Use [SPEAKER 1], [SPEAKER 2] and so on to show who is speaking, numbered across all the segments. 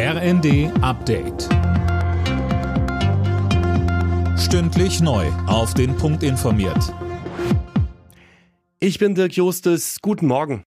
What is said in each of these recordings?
[SPEAKER 1] RND Update. Stündlich neu. Auf den Punkt informiert.
[SPEAKER 2] Ich bin Dirk Justes. Guten Morgen.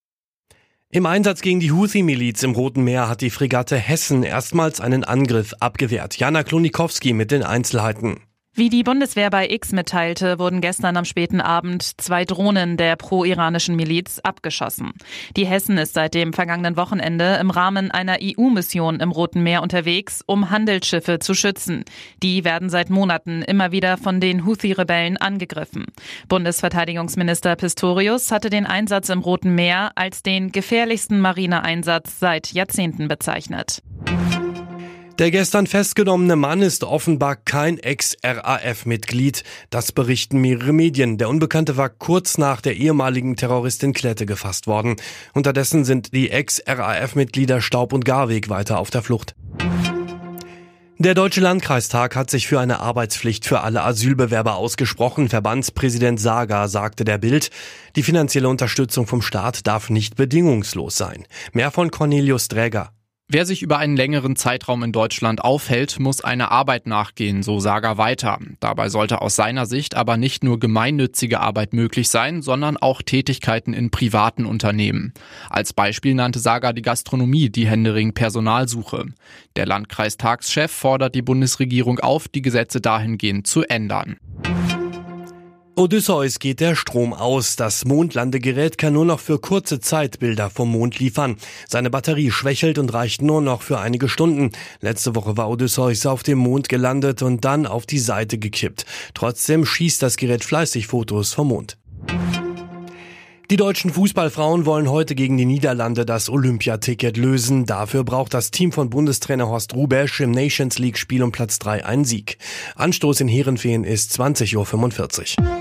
[SPEAKER 2] Im Einsatz gegen die Houthi-Miliz im Roten Meer hat die Fregatte Hessen erstmals einen Angriff abgewehrt. Jana Klonikowski mit den Einzelheiten.
[SPEAKER 3] Wie die Bundeswehr bei X mitteilte, wurden gestern am späten Abend zwei Drohnen der pro-iranischen Miliz abgeschossen. Die Hessen ist seit dem vergangenen Wochenende im Rahmen einer EU-Mission im Roten Meer unterwegs, um Handelsschiffe zu schützen. Die werden seit Monaten immer wieder von den Houthi-Rebellen angegriffen. Bundesverteidigungsminister Pistorius hatte den Einsatz im Roten Meer als den gefährlichsten Marineeinsatz seit Jahrzehnten bezeichnet.
[SPEAKER 2] Der gestern festgenommene Mann ist offenbar kein Ex-RAF-Mitglied. Das berichten mehrere Medien. Der Unbekannte war kurz nach der ehemaligen Terroristin Klette gefasst worden. Unterdessen sind die Ex-RAF-Mitglieder Staub und Garweg weiter auf der Flucht. Der Deutsche Landkreistag hat sich für eine Arbeitspflicht für alle Asylbewerber ausgesprochen. Verbandspräsident Saga sagte der Bild, die finanzielle Unterstützung vom Staat darf nicht bedingungslos sein. Mehr von Cornelius Dräger.
[SPEAKER 4] Wer sich über einen längeren Zeitraum in Deutschland aufhält, muss einer Arbeit nachgehen, so Saga weiter. Dabei sollte aus seiner Sicht aber nicht nur gemeinnützige Arbeit möglich sein, sondern auch Tätigkeiten in privaten Unternehmen. Als Beispiel nannte Saga die Gastronomie, die Händering Personalsuche. Der Landkreistagschef fordert die Bundesregierung auf, die Gesetze dahingehend zu ändern.
[SPEAKER 2] Odysseus geht der Strom aus. Das Mondlandegerät kann nur noch für kurze Zeit Bilder vom Mond liefern. Seine Batterie schwächelt und reicht nur noch für einige Stunden. Letzte Woche war Odysseus auf dem Mond gelandet und dann auf die Seite gekippt. Trotzdem schießt das Gerät fleißig Fotos vom Mond. Die deutschen Fußballfrauen wollen heute gegen die Niederlande das Olympiaticket lösen. Dafür braucht das Team von Bundestrainer Horst Rubesch im Nations League Spiel um Platz 3 einen Sieg. Anstoß in Herenfeen ist 20.45 Uhr.